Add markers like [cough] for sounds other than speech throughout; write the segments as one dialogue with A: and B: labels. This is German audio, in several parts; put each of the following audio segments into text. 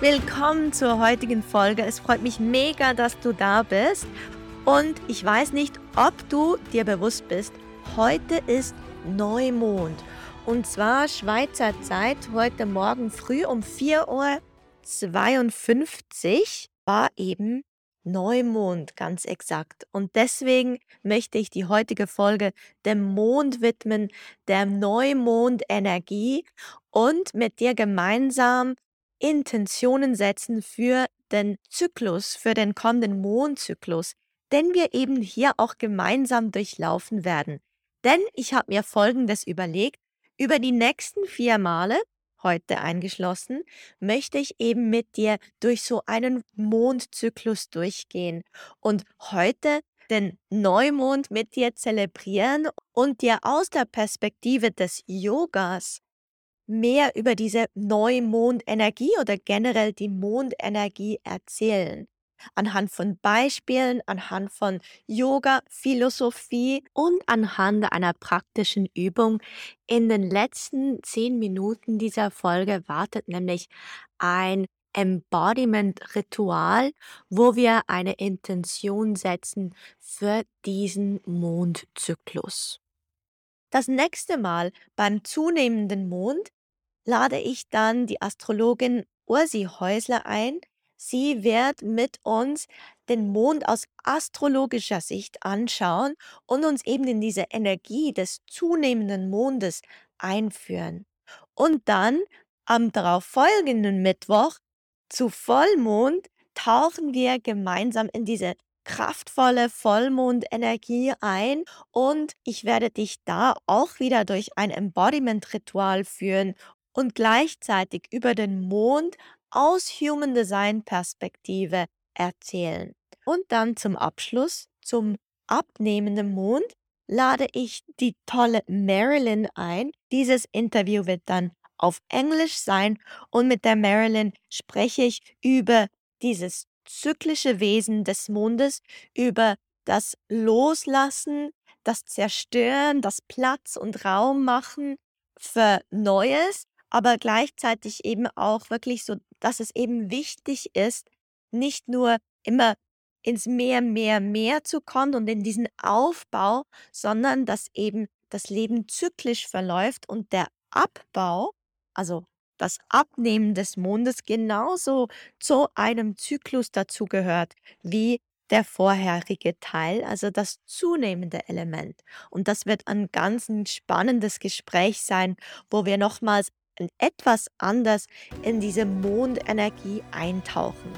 A: Willkommen zur heutigen Folge. Es freut mich mega, dass du da bist. Und ich weiß nicht, ob du dir bewusst bist, heute ist Neumond. Und zwar Schweizer Zeit, heute Morgen früh um 4.52 Uhr war eben Neumond, ganz exakt. Und deswegen möchte ich die heutige Folge dem Mond widmen, der Neumondenergie und mit dir gemeinsam Intentionen setzen für den Zyklus, für den kommenden Mondzyklus, den wir eben hier auch gemeinsam durchlaufen werden. Denn ich habe mir Folgendes überlegt, über die nächsten vier Male, heute eingeschlossen, möchte ich eben mit dir durch so einen Mondzyklus durchgehen und heute den Neumond mit dir zelebrieren und dir aus der Perspektive des Yogas mehr über diese Neumondenergie oder generell die Mondenergie erzählen. Anhand von Beispielen, anhand von Yoga, Philosophie und anhand einer praktischen Übung. In den letzten zehn Minuten dieser Folge wartet nämlich ein Embodiment-Ritual, wo wir eine Intention setzen für diesen Mondzyklus. Das nächste Mal beim zunehmenden Mond lade ich dann die Astrologin Ursi Häusler ein. Sie wird mit uns den Mond aus astrologischer Sicht anschauen und uns eben in diese Energie des zunehmenden Mondes einführen. Und dann am darauffolgenden Mittwoch zu Vollmond tauchen wir gemeinsam in diese kraftvolle Vollmondenergie ein und ich werde dich da auch wieder durch ein Embodiment-Ritual führen und gleichzeitig über den Mond aus Human Design Perspektive erzählen. Und dann zum Abschluss, zum abnehmenden Mond, lade ich die tolle Marilyn ein. Dieses Interview wird dann auf Englisch sein und mit der Marilyn spreche ich über dieses zyklische Wesen des Mondes, über das Loslassen, das Zerstören, das Platz und Raum machen für Neues aber gleichzeitig eben auch wirklich so, dass es eben wichtig ist, nicht nur immer ins Mehr, Mehr, Mehr zu kommen und in diesen Aufbau, sondern dass eben das Leben zyklisch verläuft und der Abbau, also das Abnehmen des Mondes genauso zu einem Zyklus dazugehört wie der vorherige Teil, also das zunehmende Element. Und das wird ein ganz spannendes Gespräch sein, wo wir nochmals etwas anders in diese Mondenergie eintauchen.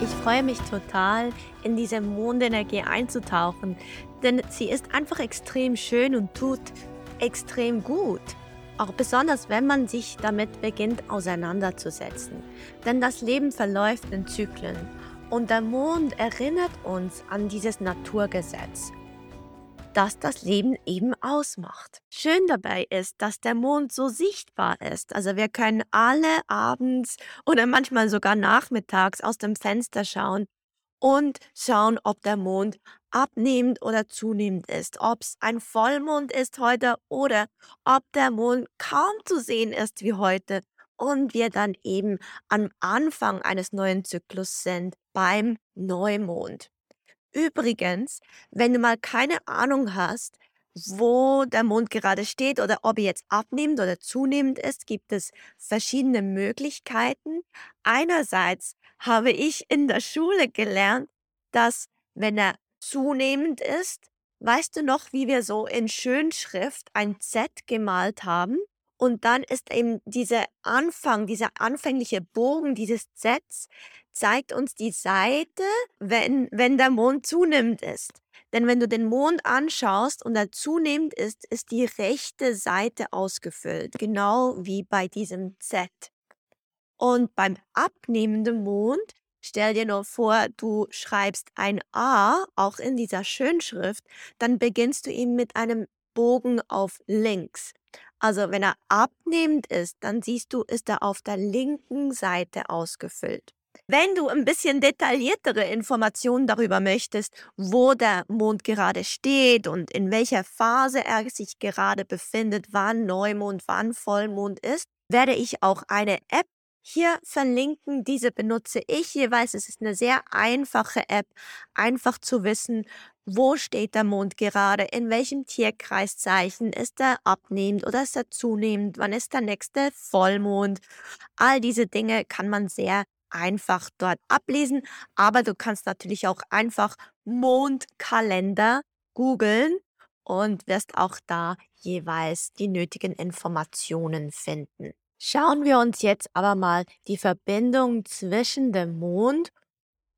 A: Ich freue mich total, in diese Mondenergie einzutauchen, denn sie ist einfach extrem schön und tut extrem gut. Auch besonders, wenn man sich damit beginnt auseinanderzusetzen. Denn das Leben verläuft in Zyklen und der Mond erinnert uns an dieses Naturgesetz das das Leben eben ausmacht. Schön dabei ist, dass der Mond so sichtbar ist. Also wir können alle abends oder manchmal sogar nachmittags aus dem Fenster schauen und schauen, ob der Mond abnehmend oder zunehmend ist, ob es ein Vollmond ist heute oder ob der Mond kaum zu sehen ist wie heute und wir dann eben am Anfang eines neuen Zyklus sind beim Neumond. Übrigens, wenn du mal keine Ahnung hast, wo der Mond gerade steht oder ob er jetzt abnehmend oder zunehmend ist, gibt es verschiedene Möglichkeiten. Einerseits habe ich in der Schule gelernt, dass wenn er zunehmend ist, weißt du noch, wie wir so in Schönschrift ein Z gemalt haben? Und dann ist eben dieser Anfang, dieser anfängliche Bogen dieses Sets zeigt uns die Seite, wenn, wenn der Mond zunehmend ist. Denn wenn du den Mond anschaust und er zunehmend ist, ist die rechte Seite ausgefüllt, genau wie bei diesem Z. Und beim abnehmenden Mond, stell dir nur vor, du schreibst ein A, auch in dieser Schönschrift, dann beginnst du eben mit einem Bogen auf links. Also wenn er abnehmend ist, dann siehst du, ist er auf der linken Seite ausgefüllt. Wenn du ein bisschen detailliertere Informationen darüber möchtest, wo der Mond gerade steht und in welcher Phase er sich gerade befindet, wann Neumond, wann Vollmond ist, werde ich auch eine App hier verlinken. Diese benutze ich jeweils. Es ist eine sehr einfache App, einfach zu wissen, wo steht der Mond gerade, in welchem Tierkreiszeichen ist er abnehmend oder ist er zunehmend, wann ist der nächste Vollmond. All diese Dinge kann man sehr einfach dort ablesen, aber du kannst natürlich auch einfach Mondkalender googeln und wirst auch da jeweils die nötigen Informationen finden. Schauen wir uns jetzt aber mal die Verbindung zwischen dem Mond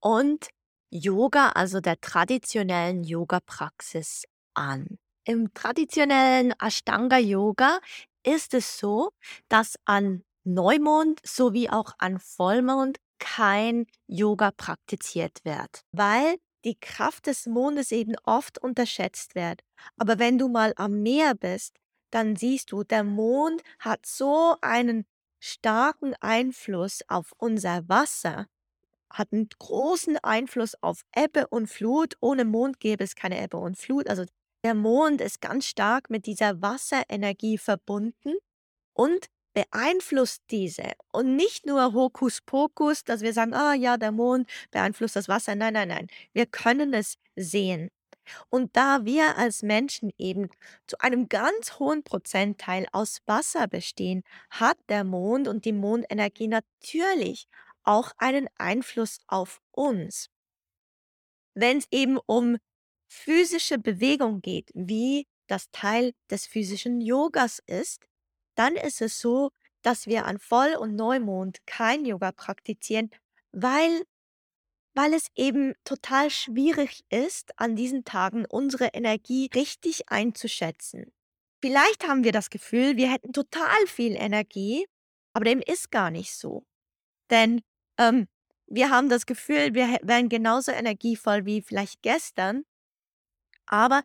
A: und Yoga, also der traditionellen Yoga-Praxis an. Im traditionellen Ashtanga-Yoga ist es so, dass an Neumond sowie auch an Vollmond kein Yoga praktiziert wird, weil die Kraft des Mondes eben oft unterschätzt wird. Aber wenn du mal am Meer bist, dann siehst du, der Mond hat so einen starken Einfluss auf unser Wasser, hat einen großen Einfluss auf Ebbe und Flut. Ohne Mond gäbe es keine Ebbe und Flut. Also der Mond ist ganz stark mit dieser Wasserenergie verbunden und beeinflusst diese. Und nicht nur Hokuspokus, dass wir sagen, ah ja, der Mond beeinflusst das Wasser. Nein, nein, nein. Wir können es sehen. Und da wir als Menschen eben zu einem ganz hohen Prozentteil aus Wasser bestehen, hat der Mond und die Mondenergie natürlich auch einen Einfluss auf uns. Wenn es eben um physische Bewegung geht, wie das Teil des physischen Yogas ist, dann ist es so, dass wir an Voll- und Neumond kein Yoga praktizieren, weil, weil es eben total schwierig ist, an diesen Tagen unsere Energie richtig einzuschätzen. Vielleicht haben wir das Gefühl, wir hätten total viel Energie, aber dem ist gar nicht so. Denn ähm, wir haben das Gefühl, wir wären genauso energievoll wie vielleicht gestern, aber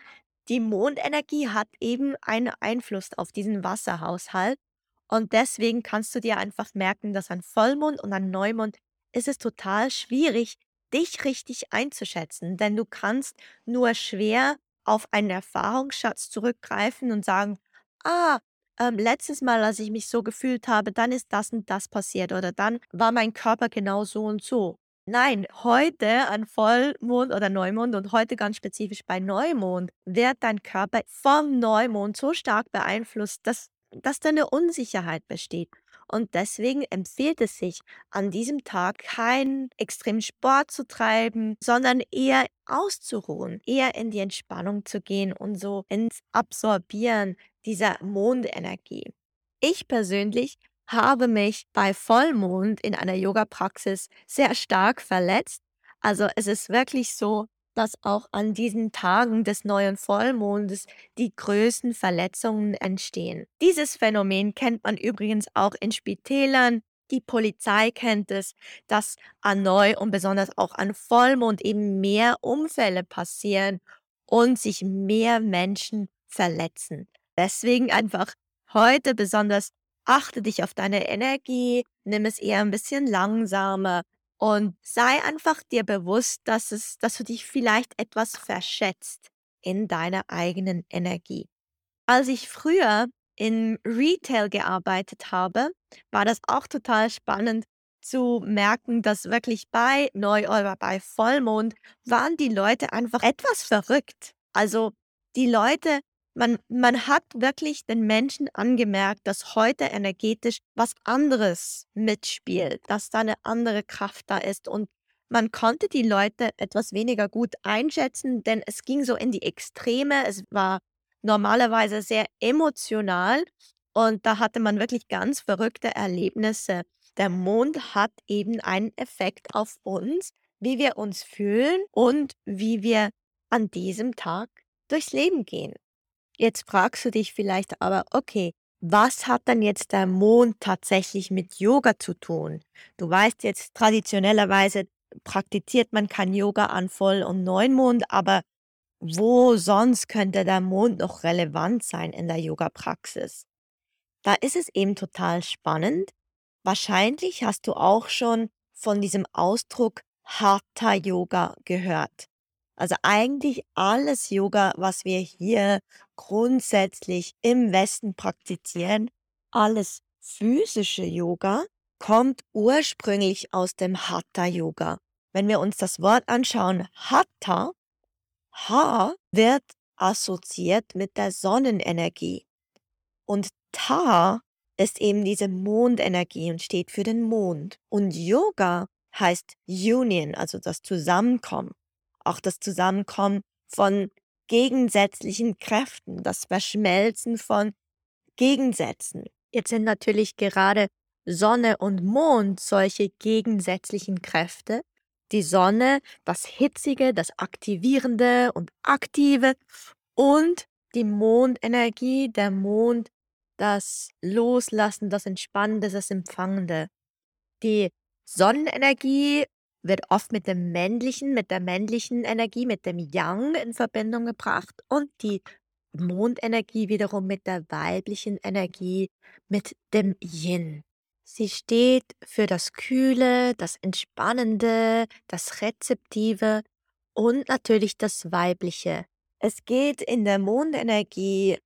A: die Mondenergie hat eben einen Einfluss auf diesen Wasserhaushalt und deswegen kannst du dir einfach merken, dass an Vollmond und an Neumond ist es total schwierig, dich richtig einzuschätzen, denn du kannst nur schwer auf einen Erfahrungsschatz zurückgreifen und sagen, ah, ähm, letztes Mal, als ich mich so gefühlt habe, dann ist das und das passiert oder dann war mein Körper genau so und so. Nein, heute an Vollmond oder Neumond und heute ganz spezifisch bei Neumond wird dein Körper vom Neumond so stark beeinflusst, dass, dass da Unsicherheit besteht. Und deswegen empfiehlt es sich, an diesem Tag keinen extremen Sport zu treiben, sondern eher auszuruhen, eher in die Entspannung zu gehen und so ins Absorbieren dieser Mondenergie. Ich persönlich habe mich bei Vollmond in einer Yoga-Praxis sehr stark verletzt. Also es ist wirklich so, dass auch an diesen Tagen des neuen Vollmondes die größten Verletzungen entstehen. Dieses Phänomen kennt man übrigens auch in Spitälern. Die Polizei kennt es, dass an Neu- und besonders auch an Vollmond eben mehr Unfälle passieren und sich mehr Menschen verletzen. Deswegen einfach heute besonders achte dich auf deine Energie, nimm es eher ein bisschen langsamer und sei einfach dir bewusst, dass, es, dass du dich vielleicht etwas verschätzt in deiner eigenen Energie. Als ich früher in Retail gearbeitet habe, war das auch total spannend zu merken, dass wirklich bei Neu- oder bei Vollmond waren die Leute einfach etwas verrückt. Also die Leute Man man hat wirklich den Menschen angemerkt, dass heute energetisch was anderes mitspielt, dass da 'ne andere Kraft da ist und man konnte die Leute etwas weniger gut einschätzen, denn es ging so in die Extreme. Es war normalerweise sehr emotional und da hatte man wirklich ganz verrückte Erlebnisse. Der Mond hat eben einen Effekt auf uns, wie wir uns fühlen und wie wir an diesem Tag durchs Leben gehen. Jetzt fragst du dich vielleicht aber: „Okay, was hat denn jetzt der Mond tatsächlich mit Yoga zu tun?“ Du weißt jetzt, traditionellerweise praktiziert man kein Yoga an Voll und Neumond, aber wo sonst könnte der Mond noch relevant sein in der Yogapraxis? Da ist es eben total spannend. Wahrscheinlich hast du auch schon von diesem Ausdruck Hatha Yoga gehört. Also, eigentlich alles Yoga, was wir hier grundsätzlich im Westen praktizieren, alles physische Yoga, kommt ursprünglich aus dem Hatha Yoga. Wenn wir uns das Wort anschauen, Hatha, Ha wird assoziiert mit der Sonnenenergie und Ta ist eben diese Mondenergie und steht für den Mond. Und Yoga heißt Union, also das Zusammenkommen. Auch das Zusammenkommen von gegensätzlichen Kräften, das Verschmelzen von Gegensätzen. Jetzt sind natürlich gerade Sonne und Mond solche gegensätzlichen Kräfte. Die Sonne, das Hitzige, das Aktivierende und Aktive und die Mondenergie, der Mond, das Loslassen, das Entspannende, das Empfangende. Die Sonnenenergie wird oft mit dem Männlichen mit der männlichen Energie, mit dem Yang in Verbindung gebracht und die Mondenergie wiederum mit der weiblichen Energie, mit dem Yin. Sie steht für das Kühle, das Entspannende, das Rezeptive und natürlich das Weibliche. Es geht in der Mondenergie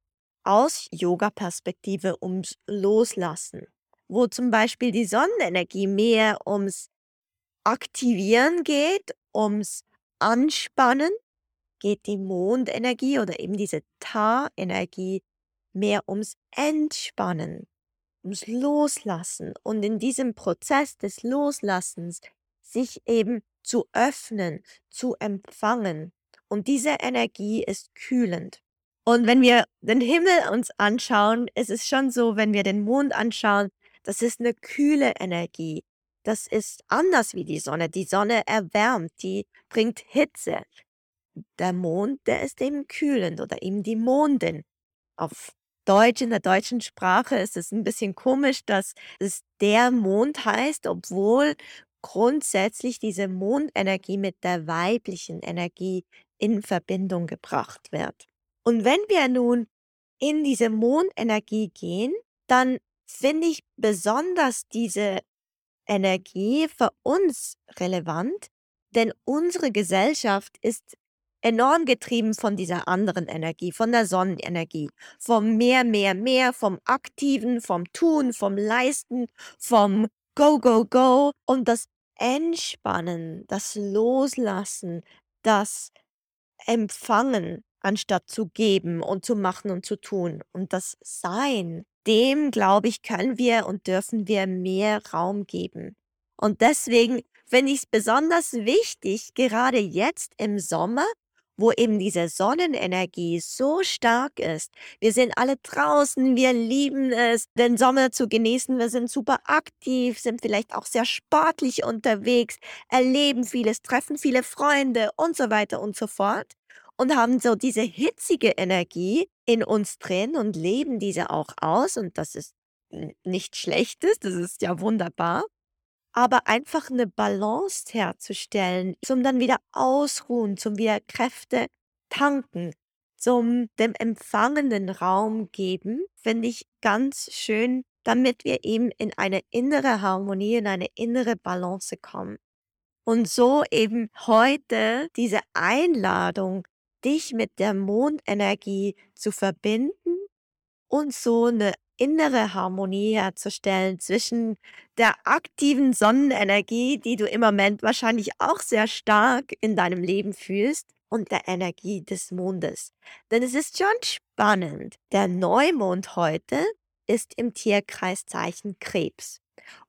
A: aus Yogaperspektive ums Loslassen, wo zum Beispiel die Sonnenenergie mehr ums Aktivieren geht, ums Anspannen, geht die Mondenergie oder eben diese Ta-Energie mehr ums Entspannen, ums Loslassen und in diesem Prozess des Loslassens sich eben zu öffnen, zu empfangen. Und diese Energie ist kühlend. Und wenn wir den Himmel uns anschauen, ist es schon so, wenn wir den Mond anschauen, das ist 'ne kühle Energie. Das ist anders wie die Sonne. Die Sonne erwärmt, die bringt Hitze. Der Mond, der ist eben kühlend oder eben die Mondin. Auf Deutsch in der deutschen Sprache ist es 'n bisschen komisch, dass es der Mond heißt, obwohl grundsätzlich diese Mondenergie mit der weiblichen Energie in Verbindung gebracht wird. Und wenn wir nun in diese Mondenergie gehen, dann finde ich besonders diese Energie für uns relevant, denn unsere Gesellschaft ist enorm getrieben von dieser anderen Energie, von der Sonnenenergie, vom Mehr, Mehr, Mehr, vom Aktiven, vom Tun, vom Leisten, vom Go, Go, Go und das Entspannen, das Loslassen, das Empfangen, anstatt zu geben und zu machen und zu tun und das Sein, dem, glaube ich, können wir und dürfen wir mehr Raum geben. Und deswegen finde ich's besonders wichtig, gerade jetzt im Sommer, wo eben diese Sonnenenergie so stark ist. Wir sind alle draußen, wir lieben es, den Sommer zu genießen. Wir sind super aktiv, sind vielleicht auch sehr sportlich unterwegs, erleben vieles, treffen viele Freunde und so weiter und so fort und haben so diese hitzige Energie in uns drin und leben diese auch aus und das ist nichts Schlechtes, das ist ja wunderbar. Aber einfach 'ne Balance herzustellen, zum dann wieder ausruhen, zum wieder Kräfte tanken, zum dem Empfangenden Raum geben, finde ich ganz schön, damit wir eben in eine innere Harmonie, in eine innere Balance kommen. Und so eben heute diese Einladung, dich mit der Mondenergie zu verbinden und so 'ne innere Harmonie herzustellen zwischen der aktiven Sonnenenergie, die du im Moment wahrscheinlich auch sehr stark in deinem Leben fühlst und der Energie des Mondes. Denn es ist schon spannend. Der Neumond heute ist im Tierkreiszeichen Krebs.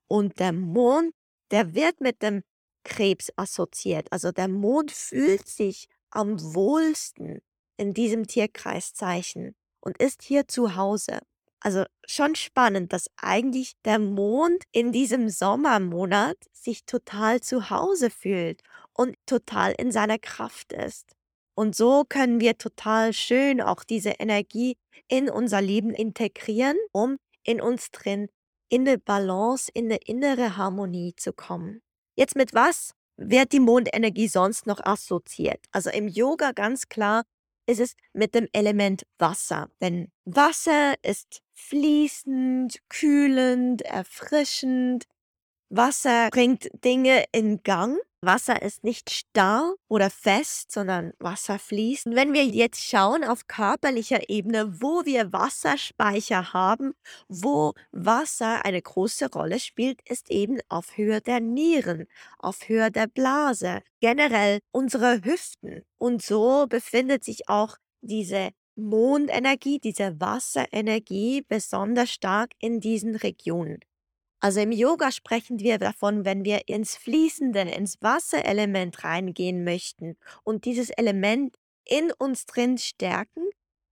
A: Und der Mond, der wird mit dem Krebs assoziiert. Also der Mond fühlt sich am wohlsten in diesem Tierkreiszeichen und ist hier zu Hause. Also schon spannend, dass eigentlich der Mond in diesem Sommermonat sich total zu Hause fühlt und total in seiner Kraft ist. Und so können wir total schön auch diese Energie in unser Leben integrieren, um in uns drin in eine Balance, in eine innere Harmonie zu kommen. Jetzt mit was wird die Mondenergie sonst noch assoziiert? Also im Yoga ganz klar ist es mit dem Element Wasser. Denn Wasser ist fließend, kühlend, erfrischend. Wasser bringt Dinge in Gang Wasser ist nicht starr oder fest, sondern Wasser fließt. Und wenn wir jetzt schauen auf körperlicher Ebene, wo wir Wasserspeicher haben, wo Wasser eine große Rolle spielt, ist eben auf Höhe der Nieren, auf Höhe der Blase, generell unsere Hüften. Und so befindet sich auch diese Mondenergie, diese Wasserenergie besonders stark in diesen Regionen. Also im Yoga sprechen wir davon, wenn wir ins Fließende, ins Wasserelement reingehen möchten und dieses Element in uns drin stärken,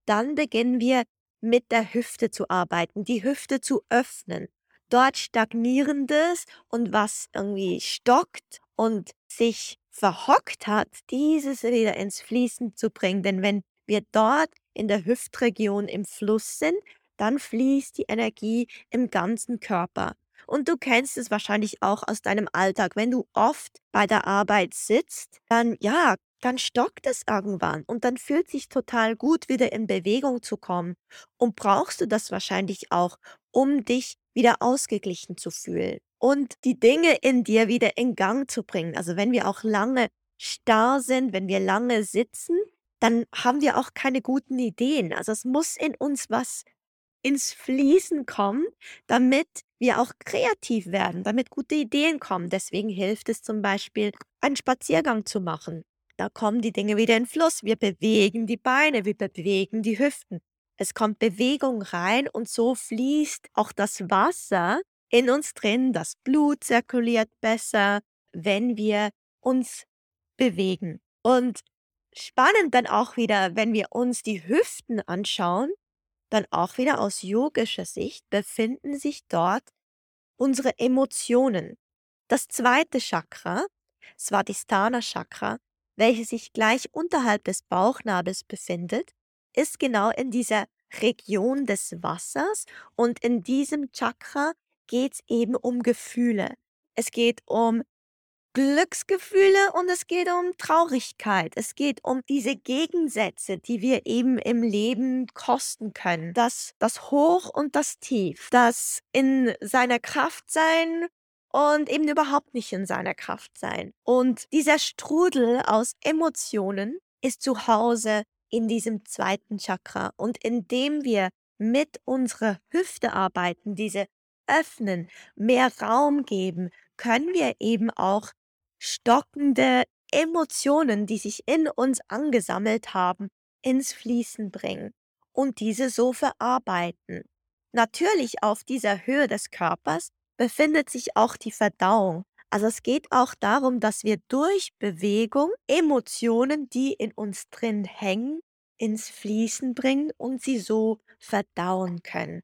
A: dann beginnen wir mit der Hüfte zu arbeiten, die Hüfte zu öffnen. Dort stagnierendes und was irgendwie stockt und sich verhockt hat, dieses wieder ins Fließen zu bringen. Denn wenn wir dort in der Hüftregion im Fluss sind, dann fließt die Energie im ganzen Körper. Und du kennst es wahrscheinlich auch aus deinem Alltag. Wenn du oft bei der Arbeit sitzt, dann ja, dann stockt es irgendwann und dann fühlt sich total gut, wieder in Bewegung zu kommen. Und brauchst du das wahrscheinlich auch, um dich wieder ausgeglichen zu fühlen und die Dinge in dir wieder in Gang zu bringen. Also wenn wir auch lange starr sind, wenn wir lange sitzen, dann haben wir auch keine guten Ideen. Also es muss in uns was ins Fließen kommen, damit wir auch kreativ werden, damit gute Ideen kommen. Deswegen hilft es zum Beispiel, einen Spaziergang zu machen. Da kommen die Dinge wieder in Fluss. Wir bewegen die Beine, wir bewegen die Hüften. Es kommt Bewegung rein und so fließt auch das Wasser in uns drin. Das Blut zirkuliert besser, wenn wir uns bewegen. Und spannend dann auch wieder, wenn wir uns die Hüften anschauen, dann auch wieder aus yogischer Sicht befinden sich dort unsere Emotionen. Das zweite Chakra, Svadhisthana Chakra, welches sich gleich unterhalb des Bauchnabels befindet, ist genau in dieser Region des Wassers und in diesem Chakra geht es eben um Gefühle. Es geht um Glücksgefühle und es geht um Traurigkeit. Es geht um diese Gegensätze, die wir eben im Leben kosten können. Das, das Hoch und das Tief. Das in seiner Kraft sein und eben überhaupt nicht in seiner Kraft sein. Und dieser Strudel aus Emotionen ist zu Hause in diesem zweiten Chakra. Und indem wir mit unserer Hüfte arbeiten, diese öffnen, mehr Raum geben, können wir eben auch stockende Emotionen, die sich in uns angesammelt haben, ins Fließen bringen und diese so verarbeiten. Natürlich auf dieser Höhe des Körpers befindet sich auch die Verdauung. Also es geht auch darum, dass wir durch Bewegung Emotionen, die in uns drin hängen, ins Fließen bringen und sie so verdauen können.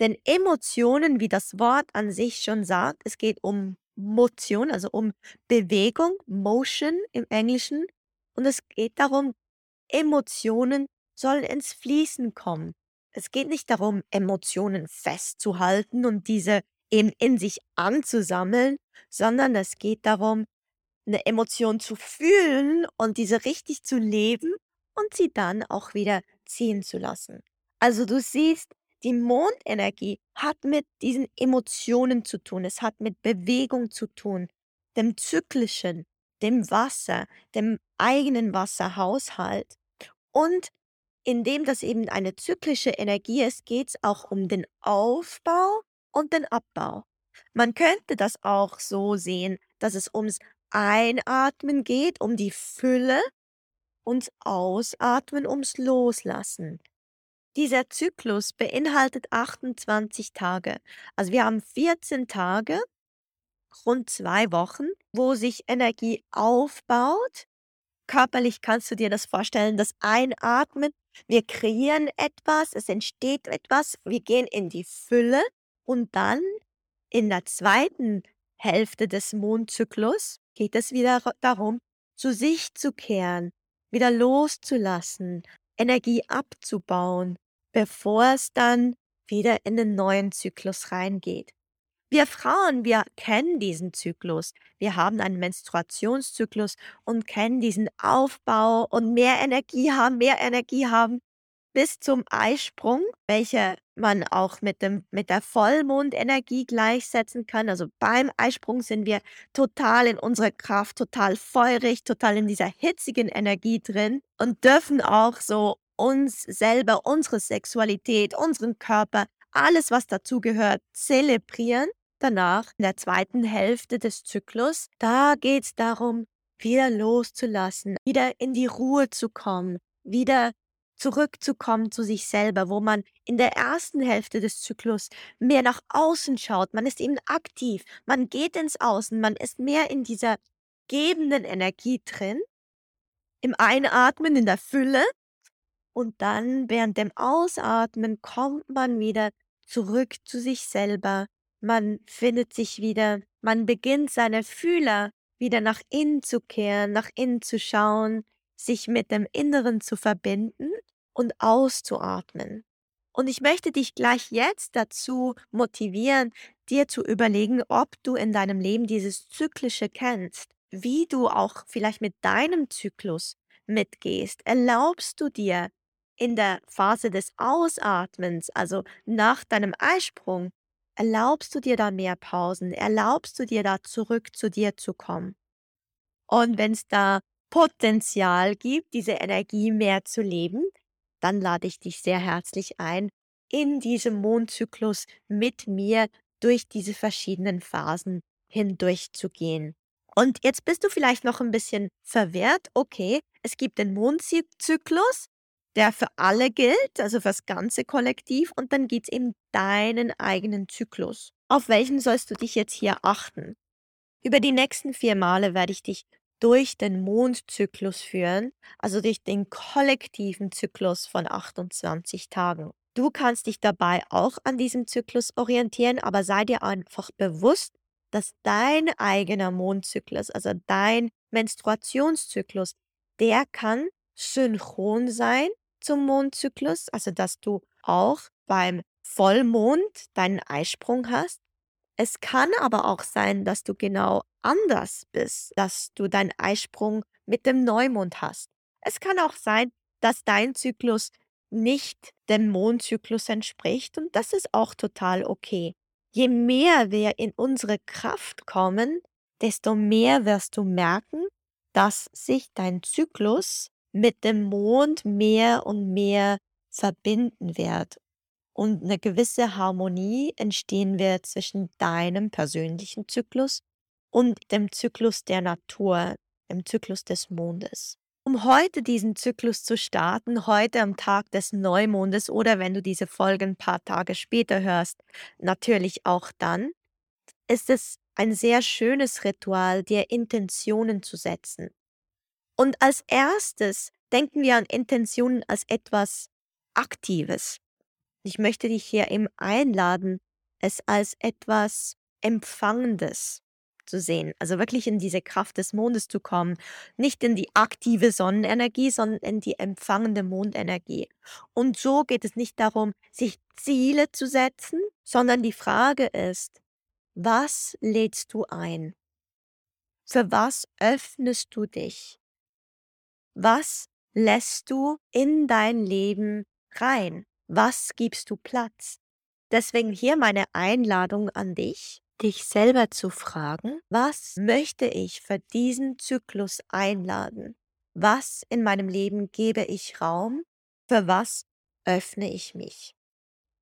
A: Denn Emotionen, wie das Wort an sich schon sagt, es geht um Motion, also um Bewegung, Motion im Englischen. Und es geht darum, Emotionen sollen ins Fließen kommen. Es geht nicht darum, Emotionen festzuhalten und diese eben in sich anzusammeln, sondern es geht darum, eine Emotion zu fühlen und diese richtig zu leben und sie dann auch wieder ziehen zu lassen. Also du siehst, die Mondenergie hat mit diesen Emotionen zu tun, es hat mit Bewegung zu tun, dem Zyklischen, dem Wasser, dem eigenen Wasserhaushalt. Und indem das eben eine zyklische Energie ist, geht es auch um den Aufbau und den Abbau. Man könnte das auch so sehen, dass es ums Einatmen geht, um die Fülle und ausatmen ums Loslassen. Dieser Zyklus beinhaltet 28 Tage. Also wir haben 14 Tage, rund zwei Wochen, wo sich Energie aufbaut. Körperlich kannst du dir das vorstellen, das Einatmen. Wir kreieren etwas, es entsteht etwas, wir gehen in die Fülle und dann in der zweiten Hälfte des Mondzyklus geht es wieder darum, zu sich zu kehren, wieder loszulassen, Energie abzubauen, bevor es dann wieder in den neuen Zyklus reingeht. Wir Frauen, wir kennen diesen Zyklus. Wir haben einen Menstruationszyklus und kennen diesen Aufbau und mehr Energie [laughs] haben, mehr Energie haben bis zum Eisprung, welche man auch mit, dem, mit der Vollmondenergie gleichsetzen kann. Also beim Eisprung sind wir total in unserer Kraft, total feurig, total in dieser hitzigen Energie drin und dürfen auch so uns selber, unsere Sexualität, unseren Körper, alles, was dazugehört, zelebrieren. Danach, in der zweiten Hälfte des Zyklus, da geht es darum, wieder loszulassen, wieder in die Ruhe zu kommen, wieder zurückzukommen zu sich selber, wo man in der ersten Hälfte des Zyklus mehr nach außen schaut. Man ist eben aktiv, man geht ins Außen, man ist mehr in dieser gebenden Energie drin, im Einatmen, in der Fülle. Und dann während dem Ausatmen kommt man wieder zurück zu sich selber. Man findet sich wieder, man beginnt seine Fühler wieder nach innen zu kehren, nach innen zu schauen, sich mit dem Inneren zu verbinden und auszuatmen. Und ich möchte dich gleich jetzt dazu motivieren, dir zu überlegen, ob du in deinem Leben dieses Zyklische kennst, wie du auch vielleicht mit deinem Zyklus mitgehst. Erlaubst du dir in der Phase des Ausatmens, also nach deinem Eisprung, erlaubst du dir da mehr Pausen, erlaubst du dir da zurück zu dir zu kommen. Und wenn es da Potenzial gibt, diese Energie mehr zu leben, dann lade ich dich sehr herzlich ein, in diesem Mondzyklus mit mir durch diese verschiedenen Phasen hindurchzugehen. Und jetzt bist du vielleicht noch ein bisschen verwirrt. Okay, es gibt den Mondzyklus, der für alle gilt, also für das ganze Kollektiv, und dann gibt es eben deinen eigenen Zyklus. Auf welchen sollst du dich jetzt hier achten? Über die nächsten vier Male werde ich dich durch den Mondzyklus führen, also durch den kollektiven Zyklus von 28 Tagen. Du kannst dich dabei auch an diesem Zyklus orientieren, aber sei dir einfach bewusst, dass dein eigener Mondzyklus, also dein Menstruationszyklus, der kann synchron sein zum Mondzyklus, also dass du auch beim Vollmond deinen Eisprung hast es kann aber auch sein, dass du genau anders bist, dass du deinen Eisprung mit dem Neumond hast. Es kann auch sein, dass dein Zyklus nicht dem Mondzyklus entspricht und das ist auch total okay. Je mehr wir in unsere Kraft kommen, desto mehr wirst du merken, dass sich dein Zyklus mit dem Mond mehr und mehr verbinden wird und eine gewisse Harmonie entstehen wird zwischen deinem persönlichen Zyklus und dem Zyklus der Natur, dem Zyklus des Mondes. Um heute diesen Zyklus zu starten, heute am Tag des Neumondes oder wenn du diese Folge ein paar Tage später hörst, natürlich auch dann, ist es ein sehr schönes Ritual, dir Intentionen zu setzen. Und als erstes denken wir an Intentionen als etwas Aktives. Ich möchte dich hier eben einladen, es als etwas Empfangendes zu sehen. Also wirklich in diese Kraft des Mondes zu kommen. Nicht in die aktive Sonnenenergie, sondern in die empfangende Mondenergie. Und so geht es nicht darum, sich Ziele zu setzen, sondern die Frage ist, was lädst du ein? Für was öffnest du dich? Was lässt du in dein Leben rein? Was gibst du Platz? Deswegen hier meine Einladung an dich, dich selber zu fragen, was möchte ich für diesen Zyklus einladen? Was in meinem Leben gebe ich Raum? Für was öffne ich mich?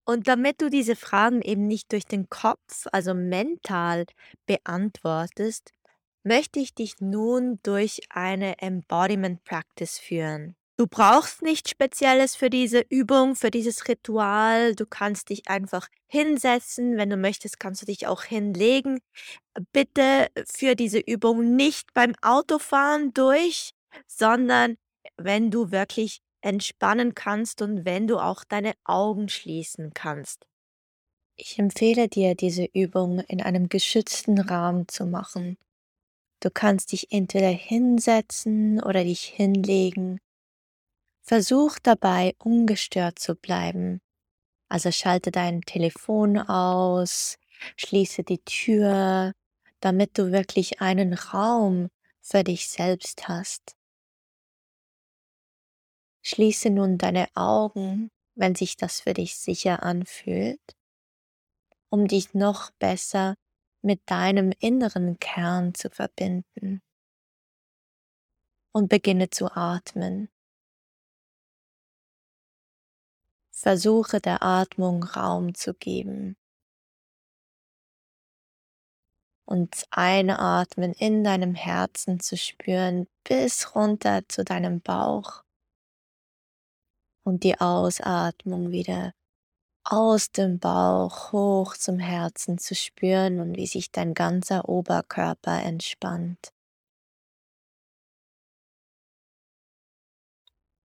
A: Und damit du diese Fragen eben nicht durch den Kopf, also mental beantwortest, möchte ich dich nun durch eine Embodiment Practice führen. Du brauchst nichts Spezielles für diese Übung, für dieses Ritual. Du kannst dich einfach hinsetzen. Wenn du möchtest, kannst du dich auch hinlegen. Bitte führ diese Übung nicht beim Autofahren durch, sondern wenn du wirklich entspannen kannst und wenn du auch deine Augen schließen kannst. Ich empfehle dir, diese Übung in einem geschützten Rahmen zu machen. Du kannst dich entweder hinsetzen oder dich hinlegen. Versuch dabei ungestört zu bleiben. Also schalte dein Telefon aus, schließe die Tür, damit du wirklich einen Raum für dich selbst hast. Schließe nun deine Augen, wenn sich das für dich sicher anfühlt, um dich noch besser mit deinem inneren Kern zu verbinden. Und beginne zu atmen. Versuche der Atmung Raum zu geben. Und einatmen in deinem Herzen zu spüren bis runter zu deinem Bauch und die Ausatmung wieder aus dem Bauch hoch zum Herzen zu spüren und wie sich dein ganzer Oberkörper entspannt.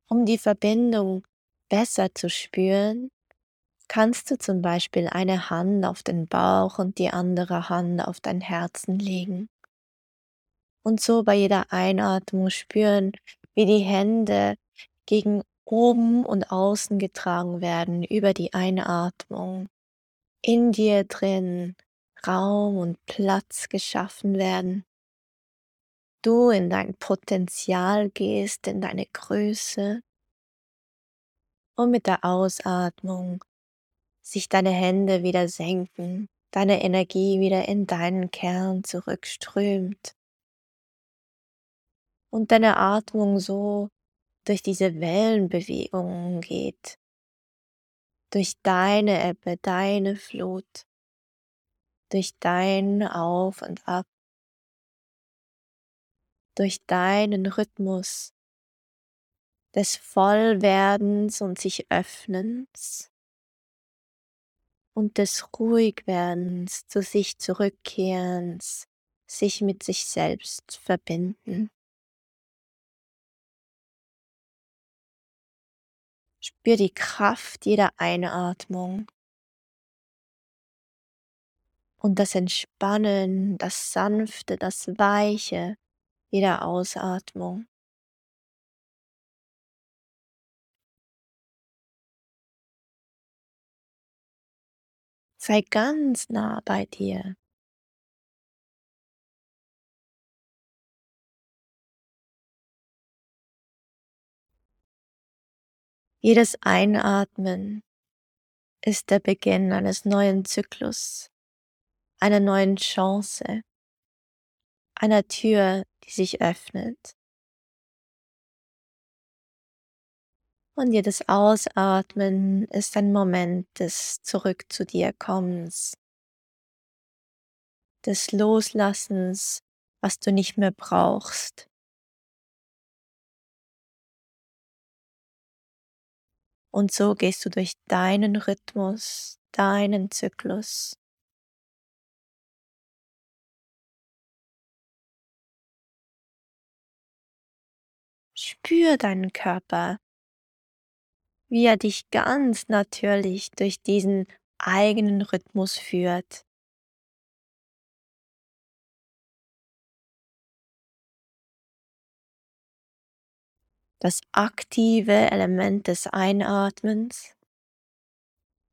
A: Um die Verbindung besser zu spüren, kannst du zum Beispiel eine Hand auf den Bauch und die andere Hand auf dein Herzen legen. Und so bei jeder Einatmung spüren, wie die Hände gegen oben und außen getragen werden über die Einatmung. In dir drin Raum und Platz geschaffen werden. Du in dein Potenzial gehst, in deine Größe. Und mit der Ausatmung sich deine Hände wieder senken, deine Energie wieder in deinen Kern zurückströmt. Und deine Atmung so durch diese Wellenbewegungen geht, durch deine Ebbe, deine Flut, durch dein Auf und Ab, durch deinen Rhythmus des Vollwerdens und sich Öffnens. Und des Ruhigwerdens, zu sich zurückkehrens, sich mit sich selbst verbinden. Spür die Kraft jeder Einatmung und das Entspannen, das Sanfte, das Weiche jeder Ausatmung. Sei ganz nah bei dir. Jedes Einatmen ist der Beginn eines neuen Zyklus, einer neuen Chance, einer Tür, die sich öffnet. Und jedes Ausatmen ist ein Moment des Zurück zu dir kommens, des Loslassens, was du nicht mehr brauchst, Und so gehst du durch deinen Rhythmus, deinen Zyklus. Spür deinen Körper, wie er dich ganz natürlich durch diesen eigenen Rhythmus führt. Das aktive Element des Einatmens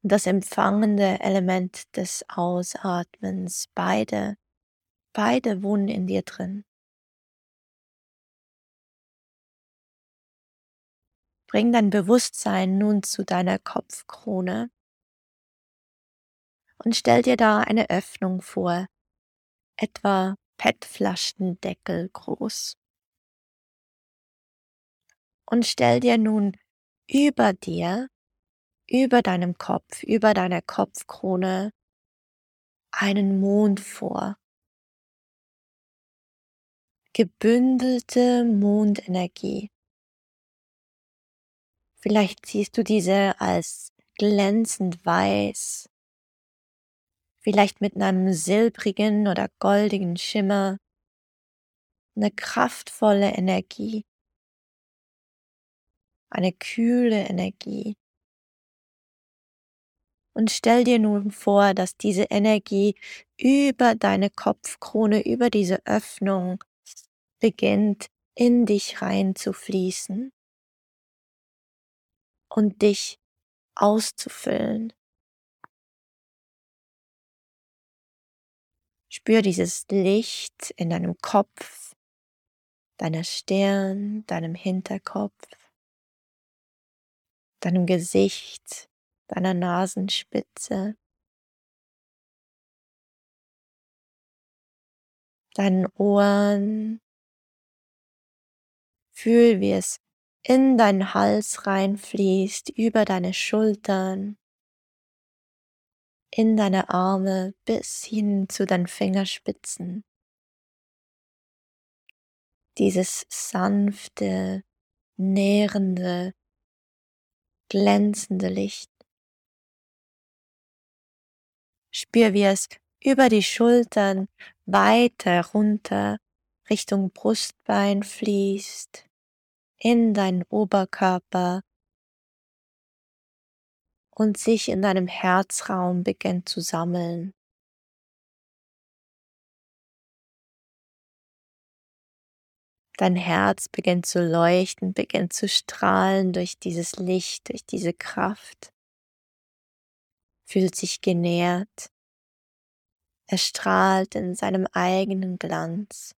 A: und das empfangende Element des Ausatmens. Beide, beide wohnen in dir drin. Bring dein Bewusstsein nun zu deiner Kopfkrone und stell dir da eine Öffnung vor, etwa PET-Flaschendeckel groß und stell dir nun über dir, über deinem Kopf, über deiner Kopfkrone einen Mond vor. gebündelte Mondenergie. Vielleicht siehst du diese als glänzend weiß, vielleicht mit einem silbrigen oder goldigen Schimmer, eine kraftvolle Energie, eine kühle Energie. Und stell dir nun vor, dass diese Energie über deine Kopfkrone, über diese Öffnung beginnt in dich reinzufließen und dich auszufüllen. Spür dieses Licht in deinem Kopf, deiner Stirn, deinem Hinterkopf, deinem Gesicht, deiner Nasenspitze, deinen Ohren. Fühl, wie es in deinen Hals reinfließt, über deine Schultern, in deine Arme bis hin zu deinen Fingerspitzen. Dieses sanfte, nährende, glänzende Licht. Spür, wie es über die Schultern weiter runter Richtung Brustbein fließt, in deinen Oberkörper und sich in deinem Herzraum beginnt zu sammeln. Dein Herz beginnt zu leuchten, beginnt zu strahlen durch dieses Licht, durch diese Kraft fühlt sich genährt. Er strahlt in seinem eigenen Glanz.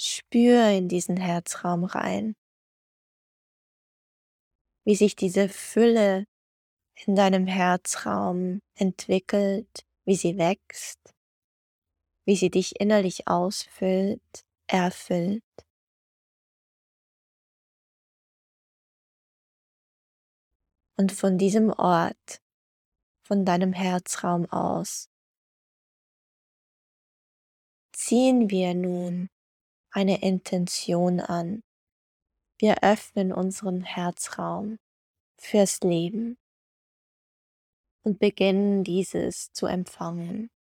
A: Spür in diesen Herzraum rein, wie sich diese Fülle in deinem Herzraum entwickelt, wie sie wächst, wie sie dich innerlich ausfüllt, erfüllt. Und von diesem Ort, von deinem Herzraum aus, ziehen wir nun eine Intention an. Wir öffnen unseren Herzraum fürs Leben und beginnen dieses zu empfangen.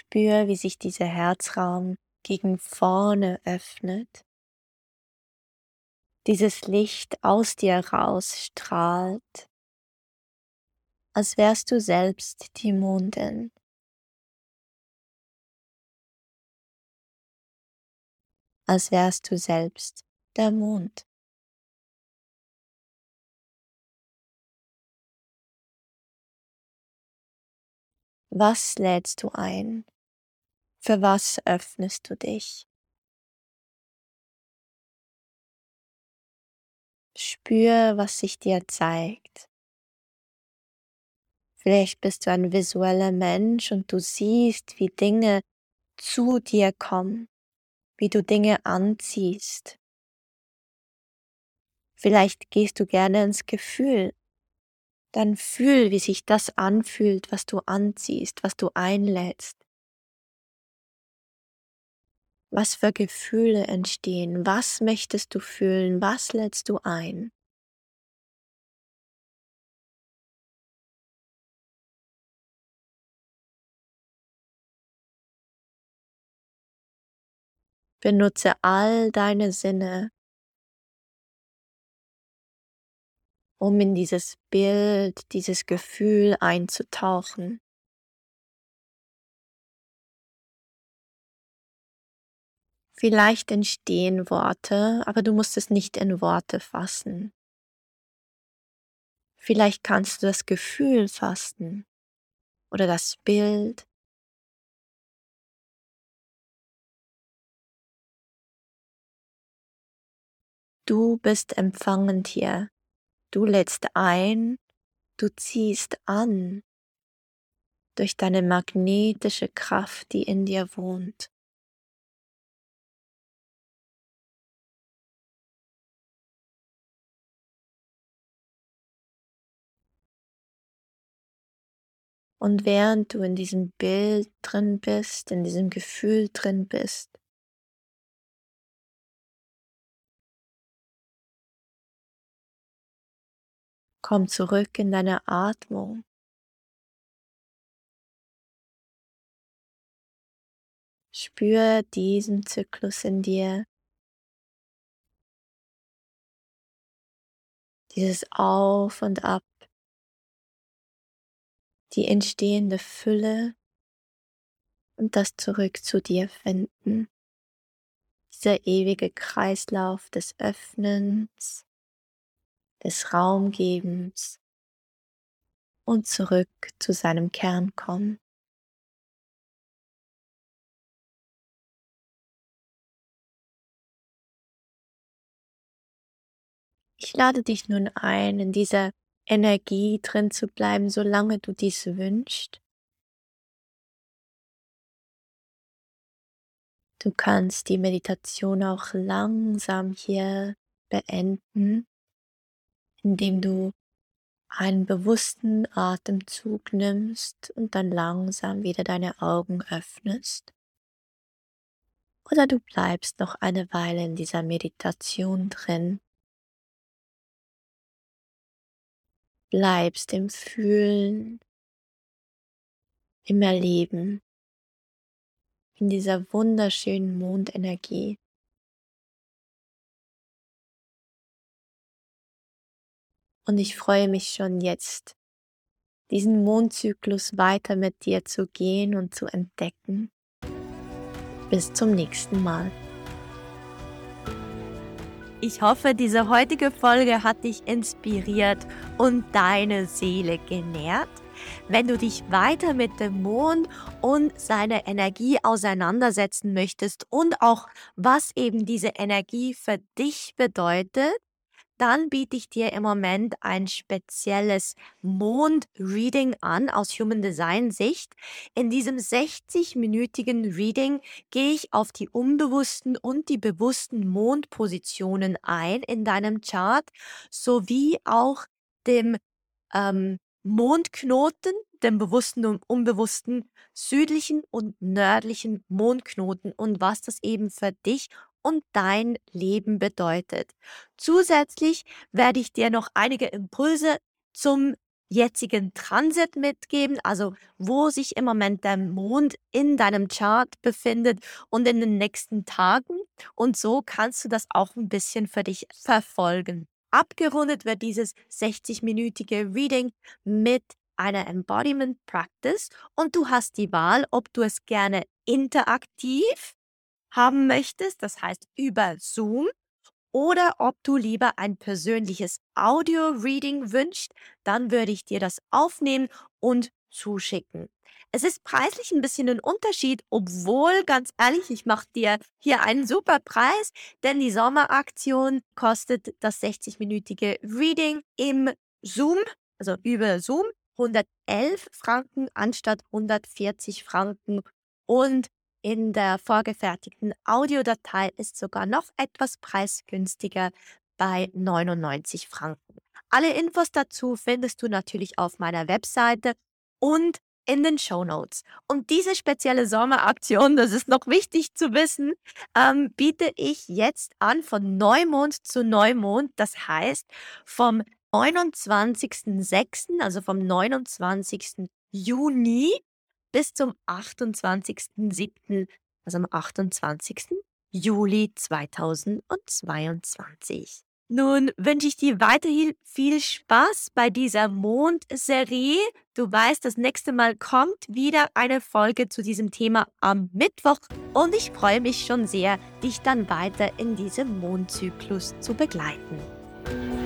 A: Spür, wie sich dieser Herzraum gegen vorne öffnet. Dieses Licht aus dir rausstrahlt, als wärst du selbst die Mondin. Als wärst du selbst der Mond. Was lädst du ein? Für was öffnest du dich? Spür, was sich dir zeigt. Vielleicht bist du ein visueller Mensch und du siehst, wie Dinge zu dir kommen, wie du Dinge anziehst. Vielleicht gehst du gerne ins Gefühl dann fühl, wie sich das anfühlt, was du anziehst, was du einlädst. Was für Gefühle entstehen? Was möchtest du fühlen? Was lädst du ein? Benutze all deine Sinne, um in dieses Bild, dieses Gefühl einzutauchen. Vielleicht entstehen Worte, aber du musst es nicht in Worte fassen. Vielleicht kannst du das Gefühl fassen oder das Bild. Du bist empfangend hier. Du lädst ein, du ziehst an durch deine magnetische Kraft, die in dir wohnt. Und während du in diesem Bild drin bist, in diesem Gefühl drin bist, komm zurück in deine Atmung. Spür diesen Zyklus in dir, dieses Auf und Ab, die entstehende Fülle und das Zurück zu dir finden. Dieser ewige Kreislauf des Öffnens, des Raumgebens und zurück zu seinem Kern kommen. Ich lade dich nun ein, in dieser Energie drin zu bleiben, solange du dies wünschst. Du kannst die Meditation auch langsam hier beenden, indem du einen bewussten Atemzug nimmst und dann langsam wieder deine Augen öffnest. Oder du bleibst noch eine Weile in dieser Meditation drin bleibst im Fühlen, im Erleben, in dieser wunderschönen Mondenergie. Und ich freue mich schon jetzt, diesen Mondzyklus weiter mit dir zu gehen und zu entdecken. Bis zum nächsten Mal. Ich hoffe, diese heutige Folge hat dich inspiriert und deine Seele genährt. Wenn du dich weiter mit dem Mond und seiner Energie auseinandersetzen möchtest und auch was eben diese Energie für dich bedeutet, dann biete ich dir im Moment ein spezielles Mond-Reading an aus Human Design Sicht. In diesem 60-minütigen Reading gehe ich auf die unbewussten und die bewussten Mondpositionen ein in deinem Chart, sowie auch dem ähm, Mondknoten, dem bewussten und unbewussten südlichen und nördlichen Mondknoten und was das eben für dich und dein Leben bedeutet. Zusätzlich werde ich dir noch einige Impulse zum jetzigen Transit mitgeben, also wo sich im Moment der Mond in deinem Chart befindet und in den nächsten Tagen. Und so kannst du das auch ein bisschen für dich verfolgen. Abgerundet wird dieses 60-minütige Reading mit einer Embodiment Practice und du hast die Wahl, ob du es gerne interaktiv haben möchtest, das heißt über Zoom, oder ob du lieber ein persönliches Audio-Reading wünschst, dann würde ich dir das aufnehmen und zuschicken. Es ist preislich ein bisschen ein Unterschied, obwohl, ganz ehrlich, ich mache dir hier einen super Preis, denn die Sommeraktion kostet das 60-minütige Reading im Zoom, also über Zoom, 111 Franken anstatt 140 Franken. Und in der vorgefertigten Audiodatei ist sogar noch etwas preisgünstiger bei 99 Franken. Alle Infos dazu findest du natürlich auf meiner Webseite und in den Show Notes. Und diese spezielle Sommeraktion, das ist noch wichtig zu wissen, ähm, biete ich jetzt an von Neumond zu Neumond. Das heißt, vom 29.06., also vom 29. Juni bis zum 28.07., also am 28. Juli 2022. Nun wünsche ich dir weiterhin viel Spaß bei dieser Mondserie. Du weißt, das nächste Mal kommt wieder eine Folge zu diesem Thema am Mittwoch und ich freue mich schon sehr, dich dann weiter in diesem Mondzyklus zu begleiten.